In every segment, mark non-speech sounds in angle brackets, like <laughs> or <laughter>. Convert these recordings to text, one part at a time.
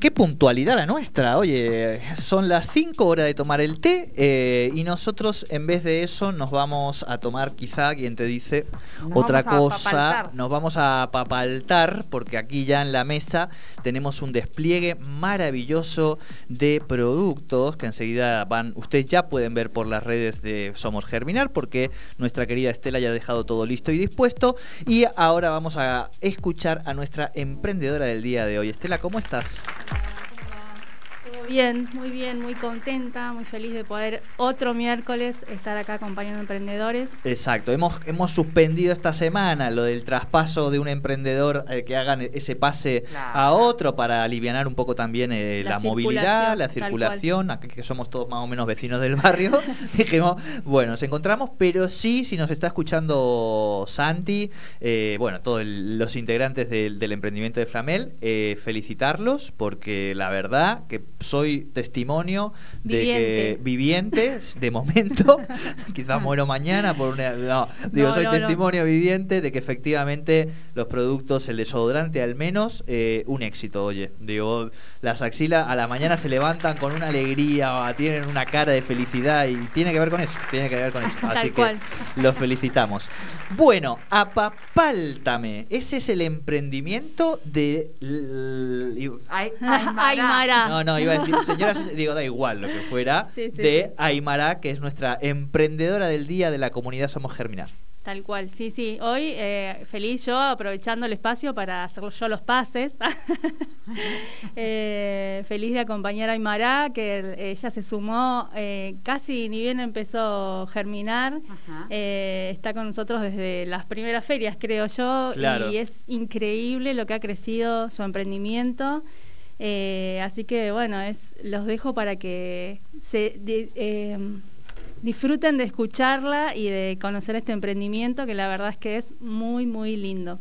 Qué, puntualidad la nuestra. Oye, son las 5 horas de tomar el té eh, y nosotros en vez de eso nos vamos a tomar quizá, quien te dice, otra cosa. Nos vamos a papaltar porque aquí ya en la mesa tenemos un despliegue maravilloso de productos que enseguida van, ustedes ya pueden ver por las redes de Somos Germinar porque nuestra querida Estela ya ha dejado todo listo y dispuesto y ahora vamos a escuchar a nuestra emprendedora del día de hoy. Estela, ¿cómo estás? Thank you. Estás? bien, muy bien, muy contenta, muy feliz de poder otro miércoles estar acá acompañando emprendedores. Exacto, hemos, hemos suspendido esta semana lo del traspaso de un emprendedor eh, que hagan ese pase a otro para aliviar un poco también eh, la, movilidad, la circulación, aquí que somos todos más o menos vecinos del barrio. <laughs> <laughs> Dijimos, bueno, nos encontramos, pero sí, si nos está escuchando Santi, eh, bueno, todos los integrantes del, del, emprendimiento de Flamel, felicitarlos porque la verdad que soy testimonio de que viviente, de momento, <laughs> quizás muero mañana por una. No, digo, soy testimonio viviente de que efectivamente los productos, el desodorante al menos, eh, un éxito, oye. Digo, las axilas a la mañana se levantan con una alegría, tienen una cara de felicidad y tiene que ver con eso, tiene que ver con eso. <laughs> Así que los felicitamos. Bueno, apapáltame. Ese es el emprendimiento de. Aymara. No, no, iba a señora, digo, da igual lo que fuera, de Aymara, que es nuestra emprendedora del día de la comunidad Somos Germinar. Tal cual, sí, sí. Hoy eh, feliz yo aprovechando el espacio para hacer yo los pases. <laughs> Eh, feliz de acompañar a Aymara, que ella se sumó eh, casi ni bien empezó a germinar. está con nosotros desde las primeras ferias, creo yo. Y es increíble lo que ha crecido su emprendimiento. Así que bueno, es, los dejo para que se disfruten de escucharla y de conocer este emprendimiento que la verdad es que es muy, muy lindo.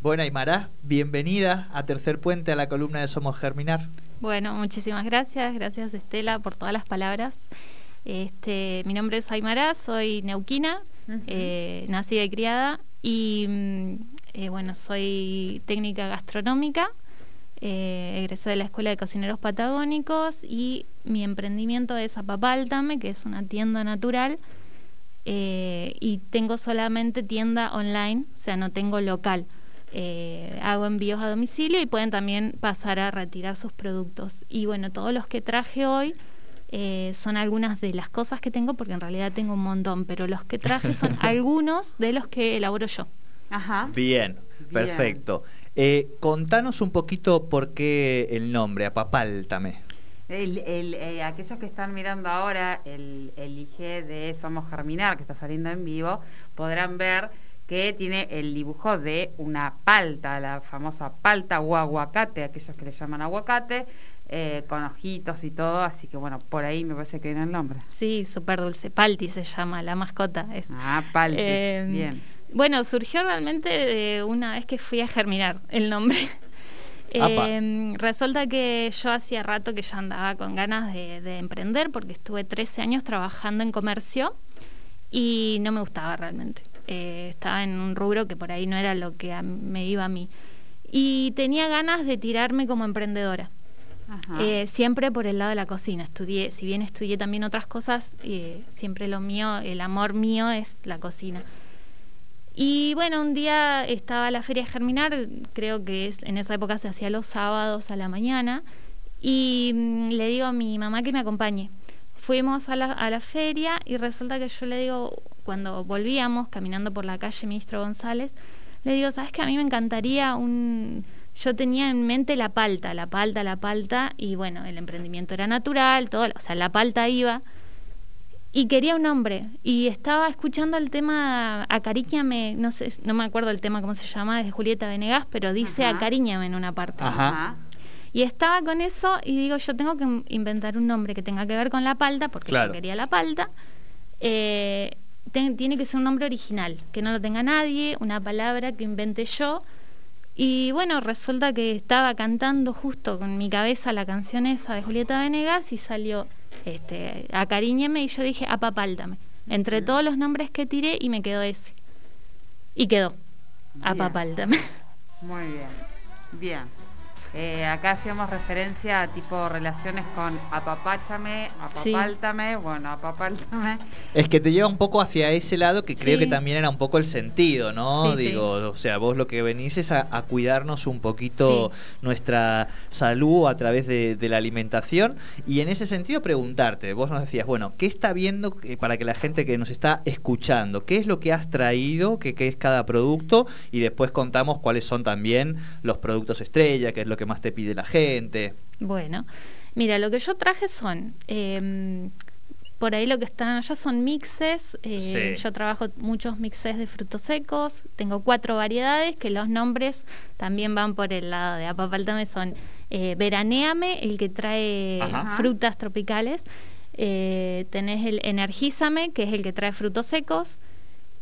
Bueno, Aymara, bienvenida a Tercer Puente, a la columna de Somos Germinar. Bueno, muchísimas gracias, gracias Estela por todas las palabras. Este, mi nombre es Aymara, soy neuquina, eh, nacida y criada, y mm, eh, bueno, soy técnica gastronómica eh, egresé de la Escuela de Cocineros Patagónicos y mi emprendimiento es Apapáltame, que es una tienda natural. Eh, y tengo solamente tienda online, o sea, no tengo local. Eh, hago envíos a domicilio y pueden también pasar a retirar sus productos. Y bueno, todos los que traje hoy son algunas de las cosas que tengo, porque en realidad tengo un montón, pero los que traje son <laughs> algunos de los que elaboro yo. Ajá. Bien, perfecto. Eh, contanos un poquito por qué el nombre, Apapáltame. El, eh, aquellos que están mirando ahora el, el IG de Somos Germinar, que está saliendo en vivo, podrán ver que tiene el dibujo de una palta, la famosa palta o aguacate, aquellos que le llaman aguacate, eh, con ojitos y todo, así que bueno, por ahí me parece que viene el nombre. Sí, súper dulce. Palti se llama, la mascota. Es. Ah, Palti, bien. Bueno, surgió realmente de una vez que fui a germinar el nombre. <laughs> Em, resulta que yo hacía rato que ya andaba con ganas de, emprender porque estuve 13 años trabajando en comercio y no me gustaba realmente. Eh, estaba en un rubro que por ahí no era lo que me iba a mí. Y tenía ganas de tirarme como emprendedora. Eh, siempre por el lado de la cocina. Estudié, si bien estudié también otras cosas, eh, siempre lo mío, el amor mío es la cocina. Y bueno, un día estaba la feria Germinar, creo que es, en esa época se hacía los sábados a la mañana, y mm, le digo a mi mamá que me acompañe. Fuimos a la, a la feria y resulta que yo le digo, cuando volvíamos caminando por la calle Ministro González, le digo, ¿sabes que a mí me encantaría un... Yo tenía en mente la palta, la palta, la palta, y bueno, el emprendimiento era natural, todo, o sea, la palta iba y quería un nombre y estaba escuchando el tema Acariñame, no sé, no me acuerdo el tema cómo se llama, es de Julieta Venegas, pero dice Acariñame en una parte. Y estaba con eso y digo, yo tengo que inventar un nombre que tenga que ver con la palta, porque yo quería la palta. Eh, tiene que ser un nombre original, que no lo tenga nadie, una palabra que invente yo. Y bueno, resulta que estaba cantando justo con mi cabeza la canción esa de Julieta Venegas y salió este, acariñeme y yo dije apapáltame. Entre todos los nombres que tiré y me quedó ese. Y quedó, apapáltame. Muy bien, bien. Eh, acá hacíamos referencia a tipo relaciones con apapáchame, apapáltame, bueno, apapáltame. Es que te lleva un poco hacia ese lado que creo que también era un poco el sentido, ¿no? Digo, o sea, vos lo que venís es a, cuidarnos un poquito nuestra salud a través de, la alimentación. Y en ese sentido preguntarte, vos nos decías, bueno, ¿qué está viendo para que la gente que nos está escuchando, qué es lo que has traído, qué, qué es cada producto y después contamos cuáles son también los productos estrella, qué es lo que más te pide la gente? Bueno, mira, lo que yo traje son... Em, por ahí lo que están allá son mixes. Eh, yo trabajo muchos mixes de frutos secos. Tengo cuatro variedades que los nombres también van por el lado de apapaltame. Son eh, Veraneame, el que trae frutas tropicales. Eh, tenés el Energízame, que es el que trae frutos secos.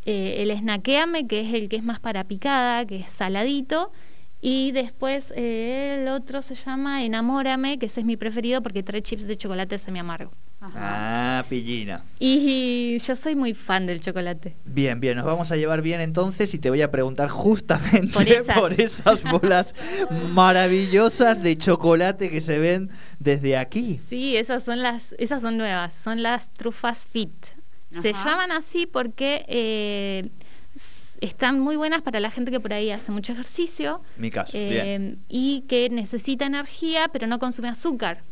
el Snaqueame, que es el que es más para picada, que es saladito. Y después eh, el otro se llama Enamórame, que ese es mi preferido porque trae chips de chocolate semi amargo. Ah, pillina. Y yo soy muy fan del chocolate. Bien, bien, nos vamos a llevar bien entonces y te voy a preguntar justamente por esas, bolas <laughs> maravillosas de chocolate que se ven desde aquí. Sí, esas son las, esas son nuevas, son las trufas fit. Se llaman así porque eh, están muy buenas para la gente que por ahí hace mucho ejercicio. Mi caso, eh, Y que necesita energía, pero no consume azúcar.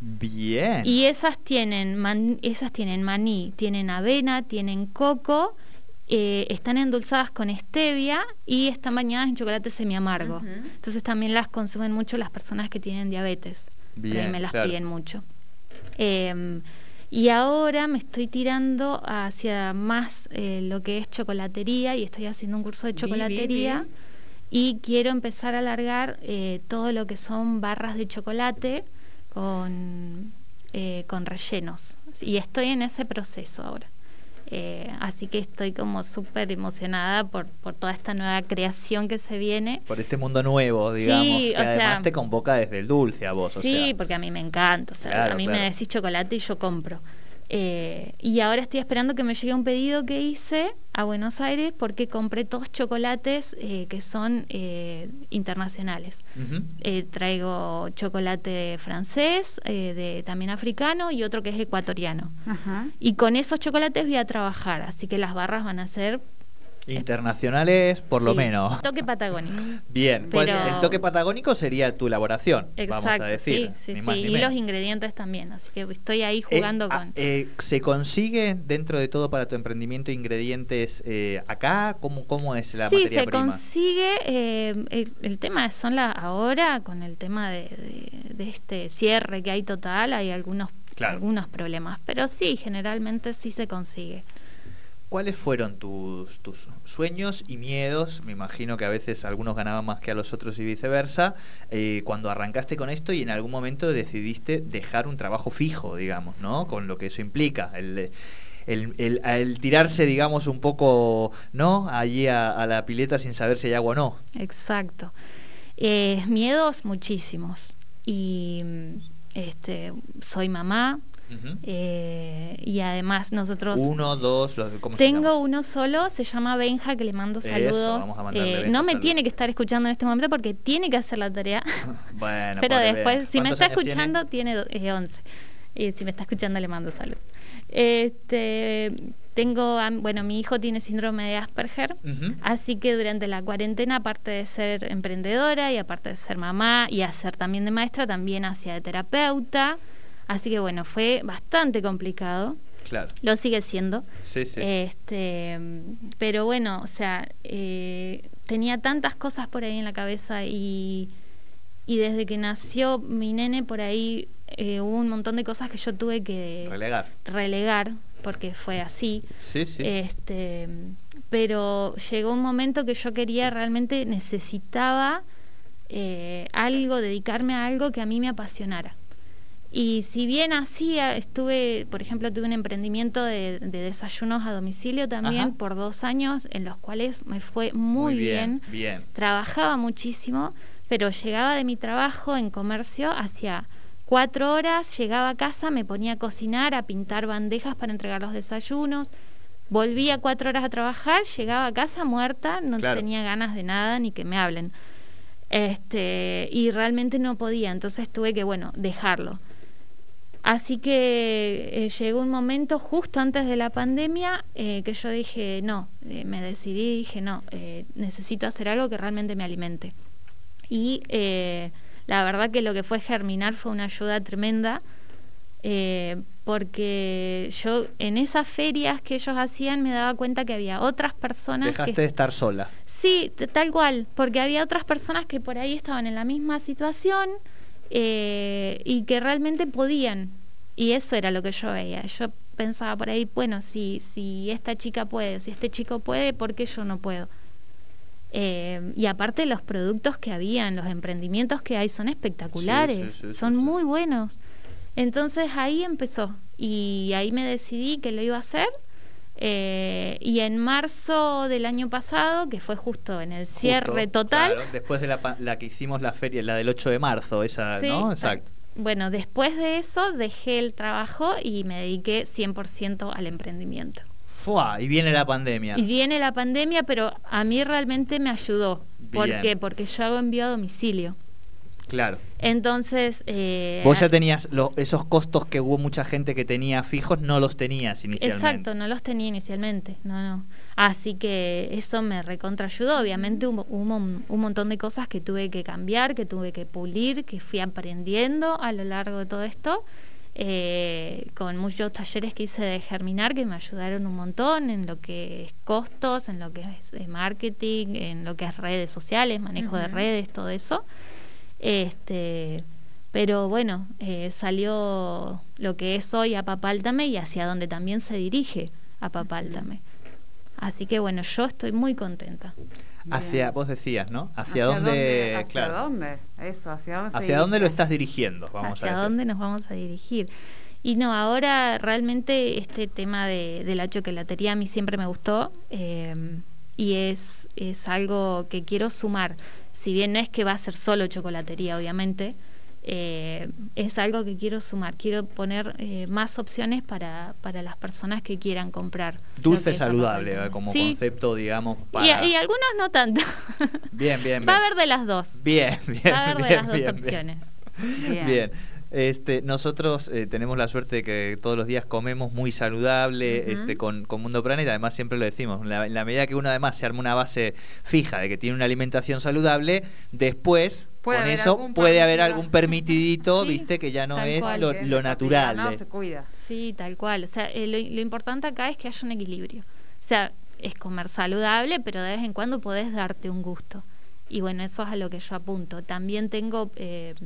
Bien. Y esas tienen, esas tienen maní, tienen avena, tienen coco, eh, están endulzadas con stevia y están bañadas en chocolate semi amargo. Entonces también las consumen mucho las personas que tienen diabetes. Bien, me las piden mucho. Eh, y ahora me estoy tirando hacia más eh, lo que es chocolatería y estoy haciendo un curso de chocolatería. Y quiero empezar a alargar eh, todo lo que son barras de chocolate con, eh, con rellenos. Y estoy en ese proceso ahora. Así que estoy como súper emocionada por, por toda esta nueva creación que se viene. Por este mundo nuevo, digamos, que además te convoca desde el dulce a vos. Sí, porque a mí me encanta. a mí me decís chocolate y yo compro. Eh, y ahora estoy esperando que me llegue un pedido que hice a Buenos Aires porque compré dos chocolates eh, que son eh, internacionales. traigo chocolate francés, de, también africano y otro que es ecuatoriano. Y con esos chocolates voy a trabajar, así que las barras van a ser Internacionales, por lo menos. Toque patagónico. Bien, pues el toque patagónico sería tu elaboración, vamos a decir. Sí, sí, sí. y los ingredientes también, así que estoy ahí eh, jugando ah, con... Eh, ¿Se consigue dentro de todo para tu emprendimiento ingredientes eh, acá? ¿Cómo, ¿Cómo es la materia prima? Sí, se consigue. El, tema son la, ahora, con el tema de, este cierre que hay total, hay algunos, algunos problemas, pero sí, generalmente sí se consigue. ¿Cuáles fueron tus, tus, sueños y miedos? Me imagino que a veces algunos ganaban más que a los otros y viceversa. Eh, cuando arrancaste con esto y en algún momento decidiste dejar un trabajo fijo, digamos, ¿no? Con lo que eso implica. El, el, tirarse, digamos, un poco, ¿no? Allí a, la pileta sin saber si hay agua o no. Exacto. Eh, miedos muchísimos. Y este, soy mamá, eh, y además nosotros... Uno, dos, ¿cómo Tengo uno solo, se llama Benja, que le mando saludos. Eh, no me tiene que estar escuchando en este momento porque tiene que hacer la tarea. <laughs> bueno, Pero después, si me está escuchando, tiene, 11. Y si me está escuchando, le mando salud. Este, tengo, bueno, mi hijo tiene síndrome de Asperger, así que durante la cuarentena, aparte de ser emprendedora y aparte de ser mamá y hacer también de maestra, también hacía de terapeuta. Así que bueno, fue bastante complicado. Claro. Lo sigue siendo. Sí, sí. Este, pero bueno, o sea, eh, tenía tantas cosas por ahí en la cabeza y, y desde que nació mi nene por ahí eh, hubo un montón de cosas que yo tuve que relegar, relegar porque fue así. Sí, sí. Este, pero llegó un momento que yo quería realmente necesitaba eh, algo, dedicarme a algo que a mí me apasionara. Y si bien hacía, estuve, por ejemplo, tuve un emprendimiento de, desayunos a domicilio también por dos años, en los cuales me fue muy, bien, Trabajaba muchísimo, pero llegaba de mi trabajo en comercio hacia cuatro horas, llegaba a casa, me ponía a cocinar, a pintar bandejas para entregar los desayunos. Volvía cuatro horas a trabajar, llegaba a casa muerta, no tenía ganas de nada ni que me hablen. Este, y realmente no podía, entonces tuve que, bueno, dejarlo. Así que eh, llegó un momento justo antes de la pandemia eh, que yo dije, no, eh, me decidí, dije, no, necesito hacer algo que realmente me alimente. Y la verdad que lo que fue germinar fue una ayuda tremenda, porque yo en esas ferias que ellos hacían me daba cuenta que había otras personas... Dejaste de estar sola. Sí, tal cual, porque había otras personas que por ahí estaban en la misma situación eh, y que realmente podían. Y eso era lo que yo veía. Yo pensaba por ahí, bueno, si, si esta chica puede, si este chico puede, ¿por qué yo no puedo? Eh, y aparte los productos que habían, los emprendimientos que hay son espectaculares, son muy buenos. Entonces ahí empezó y ahí me decidí que lo iba a hacer eh, y en marzo del año pasado, que fue justo en el cierre total. después de la, que hicimos la feria, la del 8 de marzo, esa, ¿no? Exacto. Bueno, después de eso dejé el trabajo y me dediqué 100% al emprendimiento. Fua, y viene la pandemia. Y viene la pandemia, pero a mí realmente me ayudó. ¿Por qué? Porque yo hago envío a domicilio. Claro. Entonces... Eh, Vos ya tenías esos costos que hubo mucha gente que tenía fijos, no los tenías inicialmente. Exacto, no los tenía inicialmente, no, no. Así que eso me recontraayudó. Obviamente hubo, un, montón de cosas que tuve que cambiar, que tuve que pulir, que fui aprendiendo a lo largo de todo esto. Eh, con muchos talleres que hice de germinar que me ayudaron un montón en lo que es costos, en lo que es marketing, en lo que es redes sociales, manejo de redes, todo eso. Este, pero bueno, eh, salió lo que es hoy a Papáltame y hacia donde también se dirige a Papáltame. Así que bueno, yo estoy muy contenta. Hacia, vos decías, ¿no? ¿Hacia, dónde? ¿Hacia dónde? Eso, ¿hacia dónde? ¿Hacia dónde lo estás dirigiendo? Vamos ¿Hacia dónde nos vamos a dirigir? Y no, ahora realmente este tema de, de la chocolate a mí siempre me gustó eh, y es, es algo que quiero sumar si bien no es que va a ser solo chocolatería, obviamente, eh, es algo que quiero sumar. Quiero poner eh, más opciones para, para las personas que quieran comprar. Dulce saludable, eh, como concepto, digamos. Y, algunos no tanto. Bien, bien, Va a haber de las dos. Bien, bien. Va a haber de las dos opciones. bien. Este, nosotros eh, tenemos la suerte de que todos los días comemos muy saludable este, con, Mundo Planeta, además siempre lo decimos, en la, medida que uno además se arma una base fija de que tiene una alimentación saludable, después con eso puede haber algún permitidito, <laughs> viste, que ya no es lo, natural. se cuida. Sí, tal cual. O sea, eh, lo, importante acá es que haya un equilibrio. O sea, es comer saludable, pero de vez en cuando podés darte un gusto. Y bueno, eso es a lo que yo apunto. También tengo... Eh,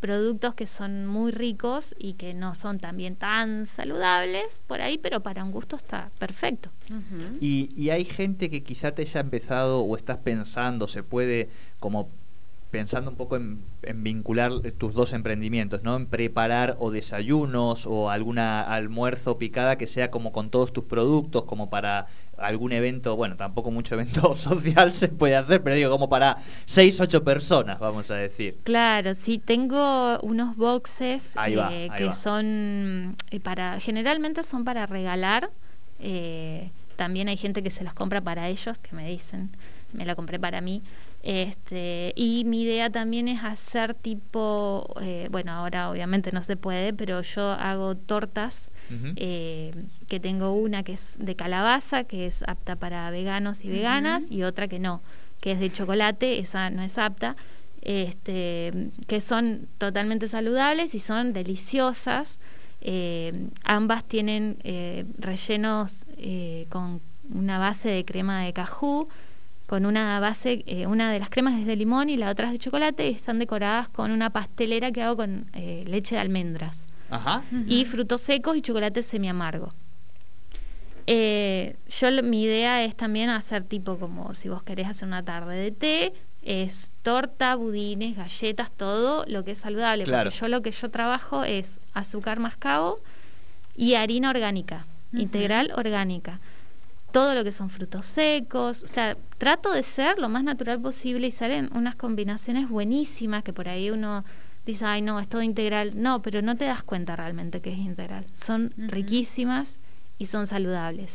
productos que son muy ricos y que no son también tan saludables por ahí, pero para un gusto está perfecto. y, y, hay gente que quizá te haya empezado o estás pensando, se puede como pensando un poco en, vincular tus dos emprendimientos, ¿no? En preparar o desayunos o alguna almuerzo picada que sea como con todos tus productos, como para algún evento, bueno, tampoco mucho evento <laughs> social se puede hacer, pero digo, como para seis, ocho personas, vamos a decir. Claro, sí, tengo unos boxes eh, que son eh, para, generalmente son para regalar. Eh, también hay gente que se los compra para ellos, que me dicen, me la compré para mí. Este, y mi idea también es hacer tipo, eh, bueno, ahora obviamente no se puede, pero yo hago tortas, eh, que tengo una que es de calabaza, que es apta para veganos y veganas, y otra que no, que es de chocolate, esa no es apta, este, que son totalmente saludables y son deliciosas. Eh, ambas tienen rellenos con una base de crema de cajú, con una base, eh, una de las cremas es de limón y la otra es de chocolate y están decoradas con una pastelera que hago con eh, leche de almendras. Y frutos secos y chocolate semi amargo. Eh, yo mi idea es también hacer tipo como si vos querés hacer una tarde de té, es torta, budines, galletas, todo lo que es saludable. Porque yo lo que yo trabajo es azúcar mascabo y harina orgánica, integral orgánica todo lo que son frutos secos, o sea, trato de ser lo más natural posible y salen unas combinaciones buenísimas que por ahí uno dice, ay no, es todo integral, no, pero no te das cuenta realmente que es integral, son riquísimas y son saludables.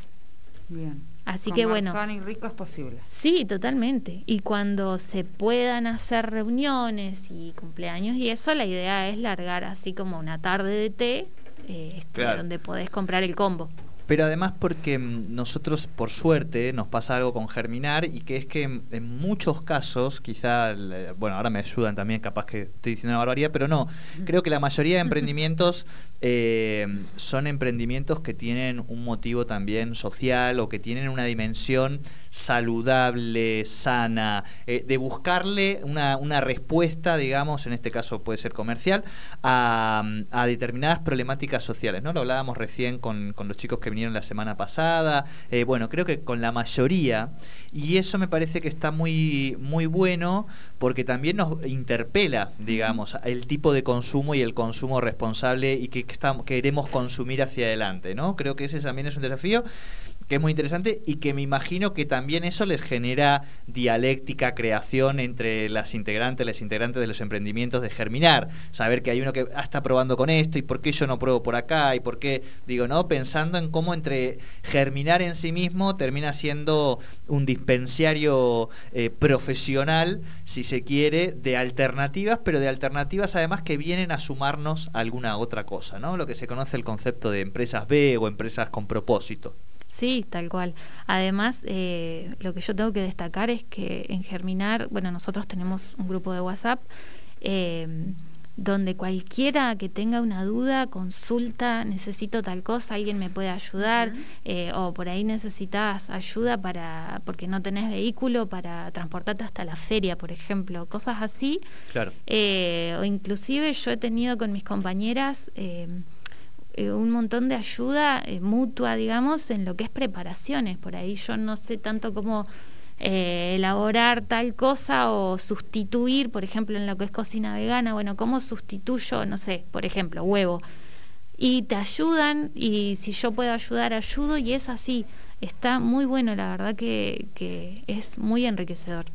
Bien. Así que bueno. y rico es posible. Sí, totalmente. Y cuando se puedan hacer reuniones y cumpleaños y eso, la idea es largar así como una tarde de té, eh, este, donde podés comprar el combo. Pero además porque mm, nosotros, por suerte, nos pasa algo con Germinar y que es que en, muchos casos, quizá, bueno, ahora me ayudan también, capaz que estoy diciendo una barbaridad, pero no, creo que la mayoría de <laughs> emprendimientos eh, son emprendimientos que tienen un motivo también social o que tienen una dimensión saludable, sana, eh, de buscarle una, una, respuesta, digamos, en este caso puede ser comercial, a, determinadas problemáticas sociales. ¿no? Lo hablábamos recién con, con, los chicos que vinieron la semana pasada. Eh, bueno, creo que con la mayoría, y eso me parece que está muy, muy bueno porque también nos interpela, digamos, el tipo de consumo y el consumo responsable y que, que estamos, queremos consumir hacia adelante. ¿no? Creo que ese también es un desafío que es muy interesante y que me imagino que también eso les genera dialéctica, creación entre las integrantes, las integrantes de los emprendimientos de germinar. Saber que hay uno que ah, está probando con esto y por qué yo no pruebo por acá y por qué, digo, ¿no? Pensando en cómo entre germinar en sí mismo termina siendo un dispensario eh, profesional, si se quiere, de alternativas, pero de alternativas además que vienen a sumarnos a alguna otra cosa, ¿no? Lo que se conoce el concepto de empresas B o empresas con propósito. Sí, tal cual. Además, eh, lo que yo tengo que destacar es que en Germinar, bueno, nosotros tenemos un grupo de WhatsApp em, donde cualquiera que tenga una duda, consulta, necesito tal cosa, alguien me puede ayudar, eh, o por ahí necesitas ayuda para, porque no tenés vehículo para transportarte hasta la feria, por ejemplo, cosas así. Claro. Eh, o inclusive yo he tenido con mis compañeras em, eh, un montón de ayuda eh, mutua, digamos, en lo que es preparaciones. Por ahí yo no sé tanto cómo eh, elaborar tal cosa o sustituir, por ejemplo, en lo que es cocina vegana, bueno, cómo sustituyo, no sé, por ejemplo, huevo. Y te ayudan y si yo puedo ayudar, ayudo y es así. Está muy bueno, la verdad que, que es muy enriquecedor.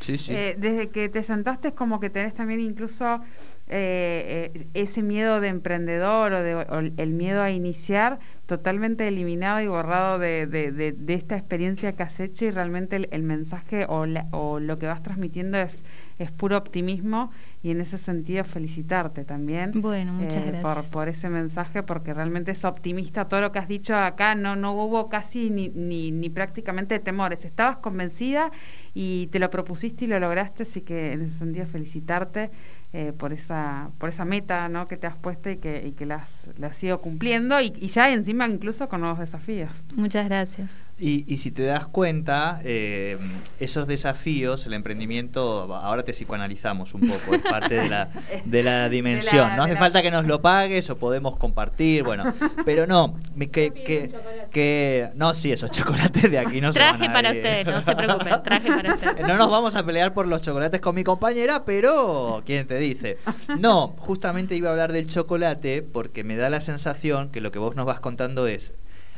sí, sí. desde que te sentaste es como que tenés también incluso eh, eh, ese miedo de emprendedor o, de, el miedo a iniciar totalmente eliminado y borrado de, de, esta experiencia que has hecho y realmente el, mensaje o, o, lo que vas transmitiendo es, es puro optimismo y en ese sentido felicitarte también bueno, muchas eh, por, por, ese mensaje porque realmente es optimista todo lo que has dicho acá no, no hubo casi ni, ni, ni prácticamente temores estabas convencida y te lo propusiste y lo lograste así que en ese sentido felicitarte eh, por esa por esa meta ¿no? que te has puesto y que, y que la, has, ido cumpliendo y, y ya encima incluso con nuevos desafíos. Muchas gracias. Y, si te das cuenta, eh, esos desafíos, el emprendimiento, ahora te psicoanalizamos un poco, <laughs> parte de la, de la <laughs> dimensión. no hace falta que nos lo pagues o podemos compartir, bueno, pero no, que, que, que no, sí, esos chocolates de aquí no Traje para ustedes, <laughs> no se preocupen, traje para ustedes. No nos vamos a pelear por los chocolates con mi compañera, pero ¿quién te dice? No, justamente iba a hablar del chocolate porque me da la sensación que lo que vos nos vas contando es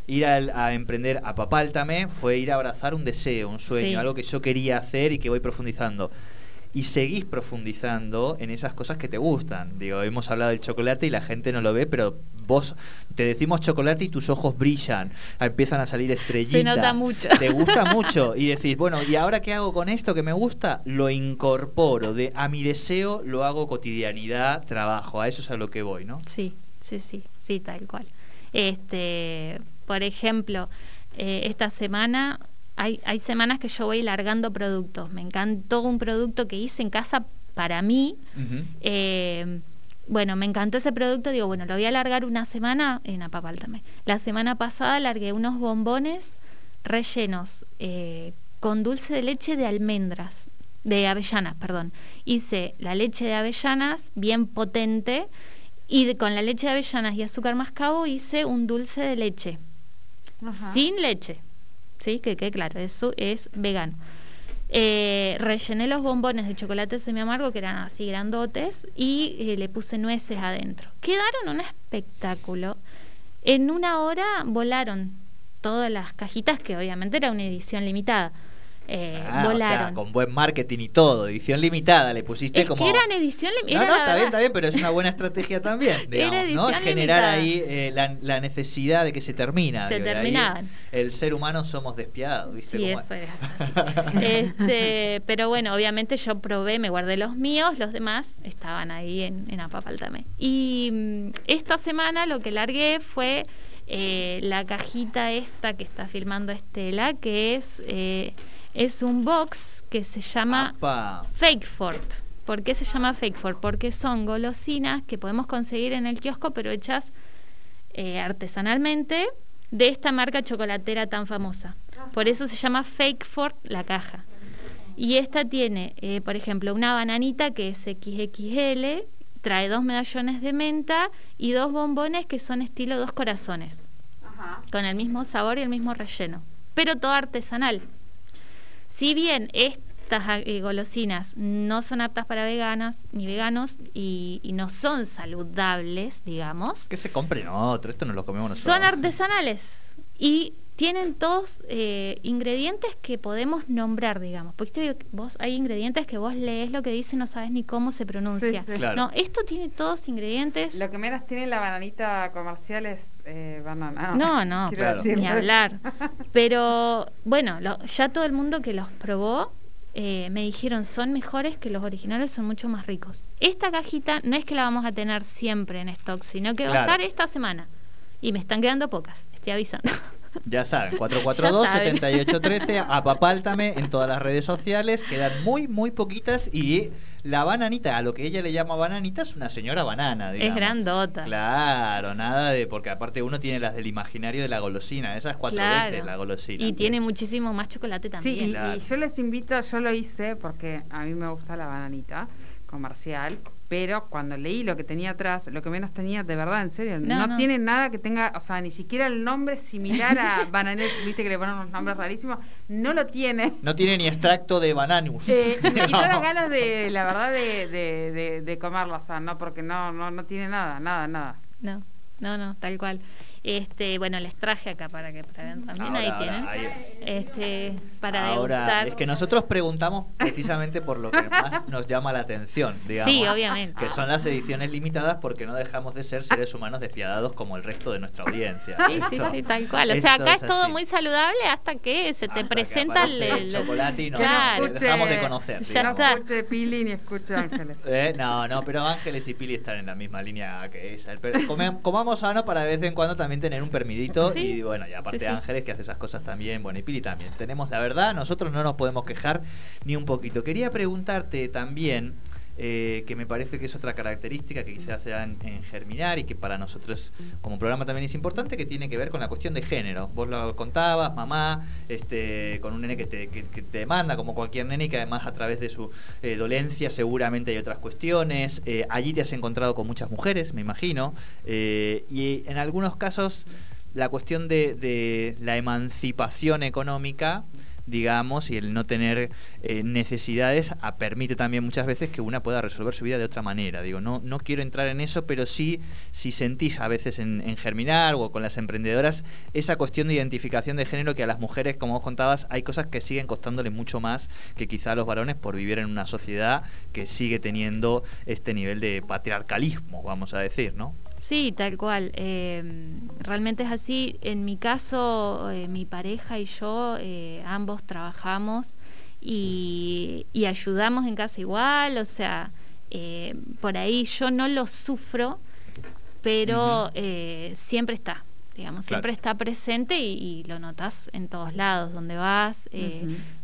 ir a, emprender a Papáltame fue ir a abrazar un deseo, un sueño, algo que yo quería hacer y que voy profundizando. Y seguís profundizando en esas cosas que te gustan. Digo, hemos hablado del chocolate y la gente no lo ve, pero vos te decimos chocolate y tus ojos brillan, empiezan a salir estrellitas. Se nota mucho. Te gusta mucho y decís, bueno, ¿y ahora qué hago con esto que me gusta? Lo incorporo, de a mi deseo lo hago cotidianidad, trabajo, a eso es a lo que voy, ¿no? Sí, sí, sí, sí, tal cual. Este, por ejemplo, eh, esta semana hay, hay semanas que yo voy largando productos. Me encantó un producto que hice en casa para mí. Eh, bueno, me encantó ese producto, digo, bueno, lo voy a largar una semana en Apapáltame. La semana pasada largué unos bombones rellenos eh, con dulce de leche de almendras, de avellanas, perdón. Hice la leche de avellanas bien potente y con la leche de avellanas y azúcar mascabo hice un dulce de leche sin leche. ¿Sí? Que claro, eso es vegano. Eh, rellené los bombones de chocolate semi amargo, que eran así grandotes, y eh, le puse nueces adentro. Quedaron un espectáculo. En una hora volaron todas las cajitas, que obviamente era una edición limitada. Eh, ah, volaron. O sea, con buen marketing y todo, edición limitada, le pusiste como. Que eran edición limitada. No, no, está bien, está bien, pero es una buena estrategia también, <laughs> digamos, ¿no? Generar ahí eh, la, necesidad de que se termina. Se terminaban. El ser humano somos despiadados, ¿viste? Sí, eso es <laughs> este, pero bueno, obviamente yo probé, me guardé los míos, los demás estaban ahí en, en Apapaltame. Y mm, esta semana lo que largué fue. Eh, la cajita esta que está filmando Estela, que es es un box que se llama Fake Fort. ¿Por qué se llama Fake Fort? Porque son golosinas que podemos conseguir en el kiosco, pero hechas eh, artesanalmente de esta marca chocolatera tan famosa. Por eso se llama Fake Fort la caja. Y esta tiene, eh, por ejemplo, una bananita que es XXL, trae dos medallones de menta y dos bombones que son estilo dos corazones, con el mismo sabor y el mismo relleno, pero todo artesanal. Si bien estas eh, golosinas no son aptas para veganas ni veganos y, no son saludables, digamos. Que se compren otro, esto no lo comemos nosotros. Son artesanales y tienen todos eh, ingredientes que podemos nombrar, digamos. Porque vos hay ingredientes que vos lees lo que dice no sabes ni cómo se pronuncia. No, esto tiene todos ingredientes. Lo que menos tiene la bananita comercial es eh, banana. No, no, <laughs> ni hablar. <laughs> Pero bueno, ya todo el mundo que los probó eh, me dijeron son mejores que los originales, son mucho más ricos. Esta cajita no es que la vamos a tener siempre en stock, sino que va a estar esta semana. Y me están quedando pocas, estoy avisando. Ya saben, <laughs> 442-7813, apapáltame en todas las redes sociales, quedan muy, muy poquitas y la bananita, a lo que ella le llama bananita, es una señora banana, Es grandota. Claro, nada de, porque aparte uno tiene las del imaginario de la golosina, esas cuatro veces la golosina. Y tiene muchísimo más chocolate también. Sí, y yo les invito, yo lo hice porque a mí me gusta la bananita comercial, pero cuando leí lo que tenía atrás, lo que menos tenía, de verdad, en serio, no, tiene nada que tenga, o sea, ni siquiera el nombre similar a <laughs> Bananes, viste que le ponen unos nombres rarísimos, no lo tiene. No tiene ni extracto de bananus. Eh, <laughs> me quitó las ganas de, la verdad, de, de, de, comerlo, o sea, no, porque no, no, no tiene nada, nada, nada. No, no, no, tal cual. Este, bueno, les traje acá para que prueben también, ahí tienen. Este, para ahora, es que nosotros preguntamos precisamente por lo que <laughs> más nos llama la atención, digamos. Sí, obviamente. Que son las ediciones limitadas porque no dejamos de ser seres humanos despiadados como el resto de nuestra audiencia. Sí, sí, sí, tal cual. O sea, acá es, todo muy saludable hasta que se te presenta el, chocolate y no, dejamos de conocer. Ya no escuche Pili ni escuche Ángeles. <laughs> Eh, no, no, pero Ángeles y Pili están en la misma línea que esa. Pero comamos sano para de vez en cuando también también tener un permidito y bueno, y aparte Ángeles que hace esas cosas también, bueno, y Pili también. Tenemos la verdad, nosotros no nos podemos quejar ni un poquito. Quería preguntarte también, eh, que me parece que es otra característica que quizás se en, Germinar y que para nosotros como programa también es importante, que tiene que ver con la cuestión de género. Vos lo contabas, mamá, este, con un nene que te, que, te demanda, como cualquier nene, que además a través de su eh, dolencia seguramente hay otras cuestiones. Eh, allí te has encontrado con muchas mujeres, me imagino, y en algunos casos la cuestión de, de la emancipación económica digamos, y el no tener eh, necesidades permite también muchas veces que una pueda resolver su vida de otra manera. Digo, no, no quiero entrar en eso, pero sí, si sentís a veces en, Germinar o con las emprendedoras esa cuestión de identificación de género que a las mujeres, como vos contabas, hay cosas que siguen costándole mucho más que quizá a los varones por vivir en una sociedad que sigue teniendo este nivel de patriarcalismo, vamos a decir, ¿no? Sí, tal cual. Em, realmente es así. En mi caso, eh, mi pareja y yo eh, ambos trabajamos y, ayudamos en casa igual. O sea, eh, por ahí yo no lo sufro, pero siempre está. Digamos, siempre está presente y, lo notas en todos lados, donde vas.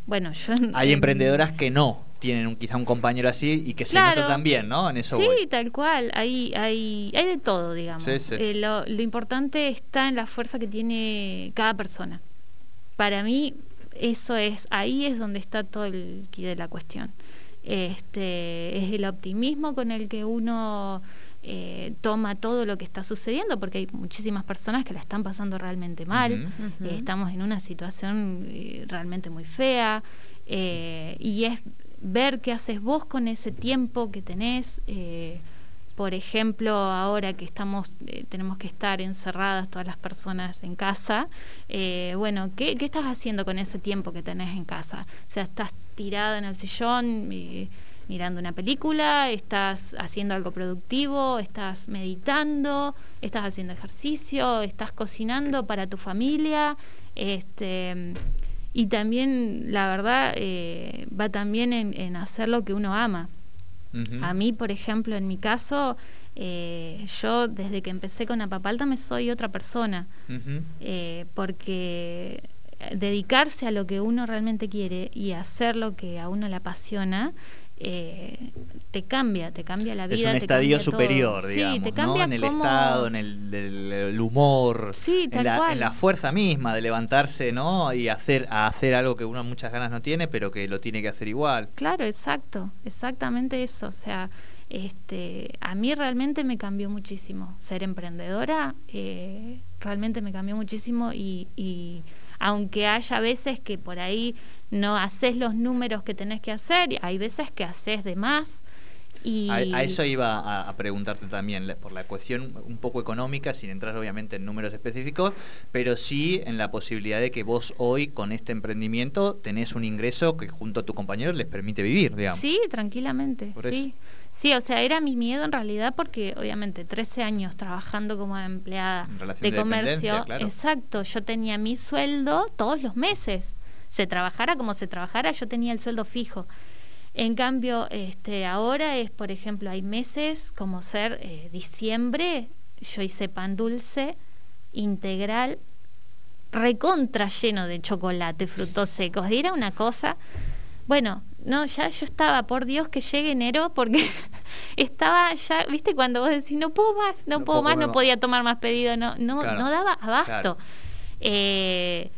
Bueno, yo... Hay emprendedoras <laughs> que no tienen un, quizá un compañero así y que se nota también, ¿no? En eso sí, tal cual. Hay, hay, hay de todo, digamos. Eh, lo, importante está en la fuerza que tiene cada persona. Para mí, eso es, ahí es donde está todo el de la cuestión. Este, es el optimismo con el que uno eh, toma todo lo que está sucediendo, porque hay muchísimas personas que la están pasando realmente mal, eh, estamos en una situación realmente muy fea, y es ver qué haces vos con ese tiempo que tenés, eh, por ejemplo, ahora que estamos, eh, tenemos que estar encerradas todas las personas en casa, eh, bueno, ¿qué, estás haciendo con ese tiempo que tenés en casa? O sea, estás tirada en el sillón mirando una película, estás haciendo algo productivo, estás meditando, estás haciendo ejercicio, estás cocinando para tu familia, este y también la verdad va también en hacer lo que uno ama. A mí, por ejemplo, en mi caso, eh, yo desde que empecé con Apapalta me soy otra persona, eh, porque dedicarse a lo que uno realmente quiere y hacer lo que a uno le apasiona, eh, te cambia, te cambia la vida. Es un estadio superior, digamos, te cambia En el estado, en el, humor, en, la, fuerza misma de levantarse, ¿no? Y hacer, a hacer algo que uno muchas ganas no tiene, pero que lo tiene que hacer igual. Claro, exacto, exactamente eso. O sea, este, a mí realmente me cambió muchísimo. Ser emprendedora eh, realmente me cambió muchísimo y, y aunque haya veces que por ahí no haces los números que tenés que hacer, hay veces que haces de más. Y... A, eso iba a, preguntarte también, por la cuestión un poco económica, sin entrar obviamente en números específicos, pero sí en la posibilidad de que vos hoy con este emprendimiento tenés un ingreso que junto a tu compañero les permite vivir, digamos. Sí, tranquilamente, sí. Sí, o sea, era mi miedo en realidad porque obviamente 13 años trabajando como empleada de comercio, exacto, yo tenía mi sueldo todos los meses se trabajara como se trabajara, yo tenía el sueldo fijo. En cambio, este, ahora es, por ejemplo, hay meses como ser eh, diciembre, yo hice pan dulce integral, recontra lleno de chocolate, frutos secos. era una cosa, bueno, no, ya yo estaba, por Dios que llegue enero, porque <laughs> estaba ya, viste, cuando vos decís, no puedo más, no, puedo, más, no podía tomar más pedido, no, no, no daba abasto. Eh,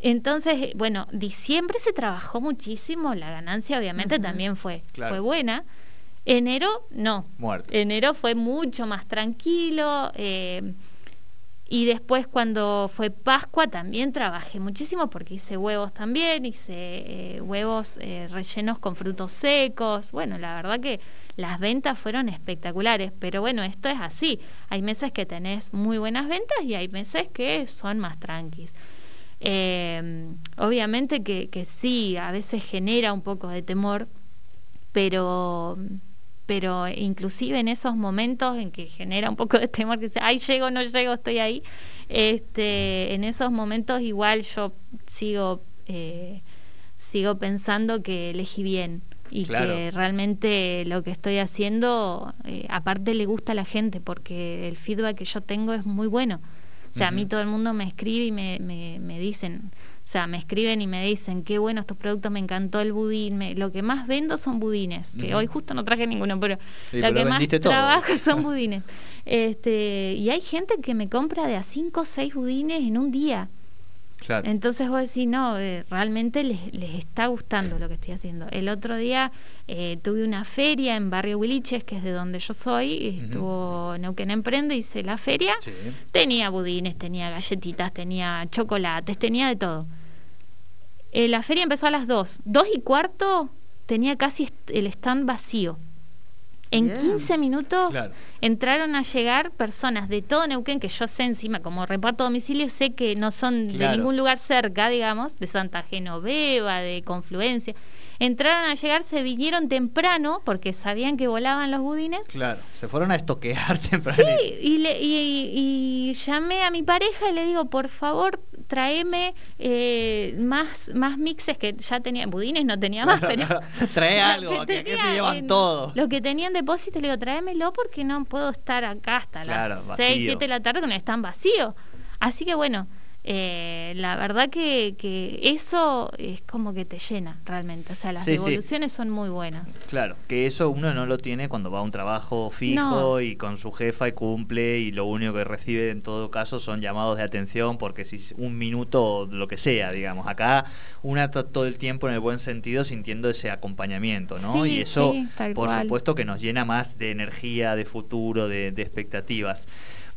entonces, bueno, diciembre se trabajó muchísimo, la ganancia obviamente también fue, fue buena. Enero, no. Muerto. Enero fue mucho más tranquilo. Eh, y después cuando fue Pascua también trabajé muchísimo porque hice huevos también, hice eh, huevos eh, rellenos con frutos secos. Bueno, la verdad que las ventas fueron espectaculares, pero bueno, esto es así. Hay meses que tenés muy buenas ventas y hay meses que son más tranquis. Eh, obviamente que, que, sí, a veces genera un poco de temor, pero, pero inclusive en esos momentos en que genera un poco de temor, que dice, ay, llego, no llego, estoy ahí, este, en esos momentos igual yo sigo, eh, sigo pensando que elegí bien y que realmente lo que estoy haciendo, eh, aparte le gusta a la gente, porque el feedback que yo tengo es muy bueno. O sea, a mí todo el mundo me escribe y me, me, dicen, o sea, me escriben y me dicen, qué bueno estos productos, me encantó el budín. lo que más vendo son budines, que hoy justo no traje ninguno, pero lo que más trabajo <laughs> son budines. Este, y hay gente que me compra de a 5 o 6 budines en un día. Entonces vos decís, no, eh, realmente les, está gustando lo que estoy haciendo. El otro día eh, tuve una feria en Barrio Huiliches, que es de donde yo soy, estuvo Neuquén Emprende, hice la feria, tenía budines, tenía galletitas, tenía chocolates, tenía de todo. Eh, la feria empezó a las 2, 2 y cuarto tenía casi el stand vacío. En 15 minutos entraron a llegar personas de todo Neuquén, que yo sé encima, como reparto domicilio, sé que no son de ningún lugar cerca, digamos, de Santa Genoveva, de Confluencia entraron a llegar, se vinieron temprano porque sabían que volaban los budines. Claro, se fueron a estoquear <laughs> temprano. Sí, y, le, y, llamé a mi pareja y le digo, por favor, tráeme eh, más, más mixes que ya tenía, budines no tenía más, pero... <laughs> Trae algo, que, se llevan todo. Lo que tenían depósito, le digo, tráemelo porque no puedo estar acá hasta las 6, 7 de la tarde cuando están vacíos. Así que bueno, eh, la verdad que, que, eso es como que te llena realmente. O sea, las devoluciones son muy buenas. Claro, que eso uno no lo tiene cuando va a un trabajo fijo y con su jefa y cumple y lo único que recibe en todo caso son llamados de atención porque si un minuto lo que sea, digamos. Acá una todo el tiempo en el buen sentido sintiendo ese acompañamiento, ¿no? y eso, por supuesto, que nos llena más de energía, de futuro, de expectativas.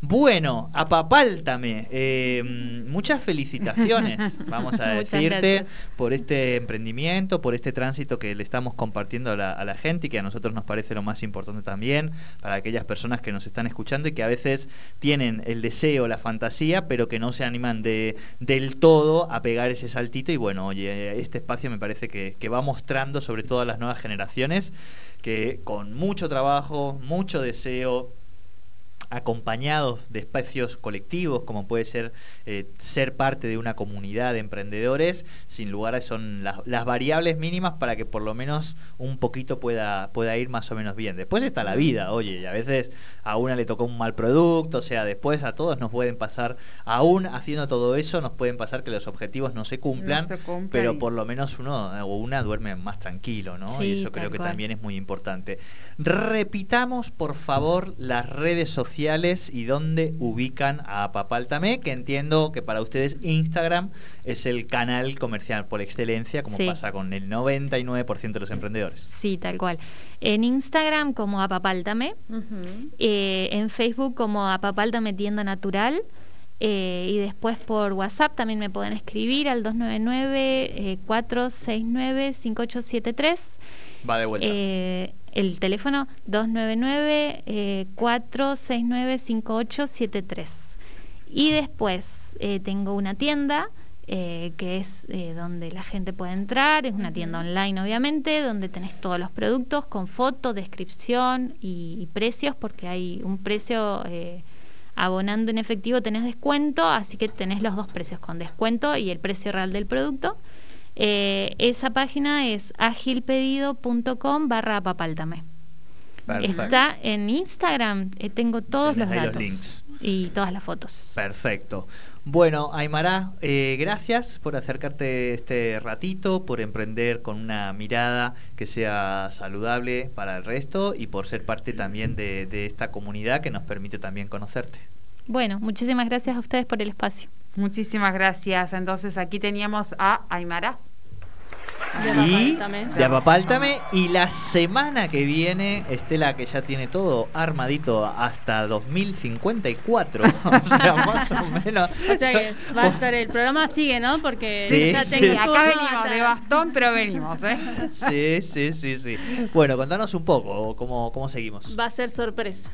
Bueno, apapáltame. Eh, muchas felicitaciones, <laughs> vamos a decirte, por este emprendimiento, por este tránsito que le estamos compartiendo a la, gente y que a nosotros nos parece lo más importante también para aquellas personas que nos están escuchando y que a veces tienen el deseo, la fantasía, pero que no se animan de, del todo a pegar ese saltito. Y bueno, oye, este espacio me parece que, que va mostrando sobre todo a las nuevas generaciones que con mucho trabajo, mucho deseo, acompañados de espacios colectivos, como puede ser eh, ser parte de una comunidad de emprendedores, sin lugar son las, variables mínimas para que por lo menos un poquito pueda, pueda ir más o menos bien. Después está la vida, oye, y a veces a una le tocó un mal producto, o sea, después a todos nos pueden pasar, aún haciendo todo eso, nos pueden pasar que los objetivos no se cumplan, pero por lo menos uno o una duerme más tranquilo, ¿no? y eso creo que también es muy importante. Repitamos, por favor, las redes sociales y dónde ubican a Papaltame, que entiendo que para ustedes Instagram es el canal comercial por excelencia, como pasa con el 99% de los emprendedores. Sí, tal cual. En Instagram como Apapáltame, eh, en Facebook como Apapáltame Tienda Natural. Eh, y después por WhatsApp también me pueden escribir al 299-469-5873. Eh, Va de vuelta el teléfono 299-469-5873. Eh, y después eh, tengo una tienda eh, que es donde la gente puede entrar, es una tienda online obviamente, donde tenés todos los productos con foto, descripción y, precios, porque hay un precio abonando en efectivo, tenés descuento, así que tenés los dos precios con descuento y el precio real del producto. Eh, esa página es agilpedido.com barra papáltame. Está en Instagram, eh, tengo todos los datos. Y todas las fotos. Perfecto. Bueno, Aymara, eh, gracias por acercarte este ratito, por emprender con una mirada que sea saludable para el resto y por ser parte también de esta comunidad que nos permite también conocerte. Bueno, muchísimas gracias a ustedes por el espacio. Muchísimas gracias. Entonces aquí teníamos a Aymara. Y de Apapáltame. Y la semana que viene, Estela, que ya tiene todo armadito hasta 2054. <laughs> o sea, más o menos. <laughs> O sea que va a estar el programa sigue, ¿no? Porque ya acá venimos de bastón, pero venimos, ¿eh? Sí, sí, sí, sí. Bueno, contanos un poco cómo, cómo seguimos. Va a ser sorpresa.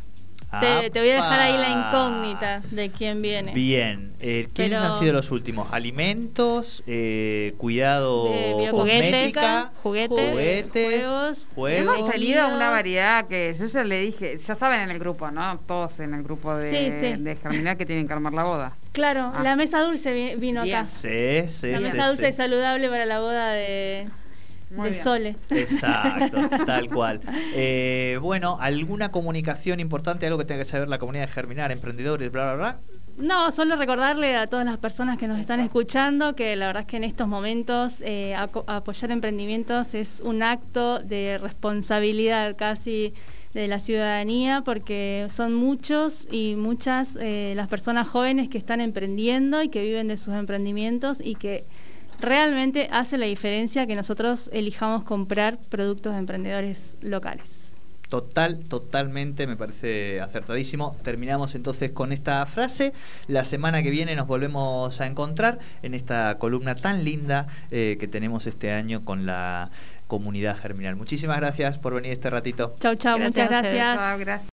Te, voy a dejar ahí la incógnita de quién viene. Bien. Eh, ¿Quiénes han sido los últimos? ¿Alimentos? Eh, ¿Cuidado eh, cosmética? Juguetes, juguetes juegos, Hemos salido una variedad que yo ya le dije, ya saben en el grupo, ¿no? Todos en el grupo de, Germinal que tienen que armar la boda. Claro, ah. la mesa dulce vino acá. Sí, sí, La mesa dulce y saludable para la boda de de Sole. Exacto, <laughs> tal cual. Eh, bueno, ¿alguna comunicación importante, algo que tenga que saber la comunidad de Germinar, emprendedores, bla, bla, bla? No, solo recordarle a todas las personas que nos están escuchando que la verdad es que en estos momentos eh, apoyar emprendimientos es un acto de responsabilidad casi de la ciudadanía porque son muchos y muchas eh, las personas jóvenes que están emprendiendo y que viven de sus emprendimientos y que realmente hace la diferencia que nosotros elijamos comprar productos de emprendedores locales. Total, totalmente, me parece acertadísimo. Terminamos entonces con esta frase. La semana que viene nos volvemos a encontrar en esta columna tan linda eh, que tenemos este año con la comunidad germinal. Muchísimas gracias por venir este ratito. Chau, chau, muchas gracias.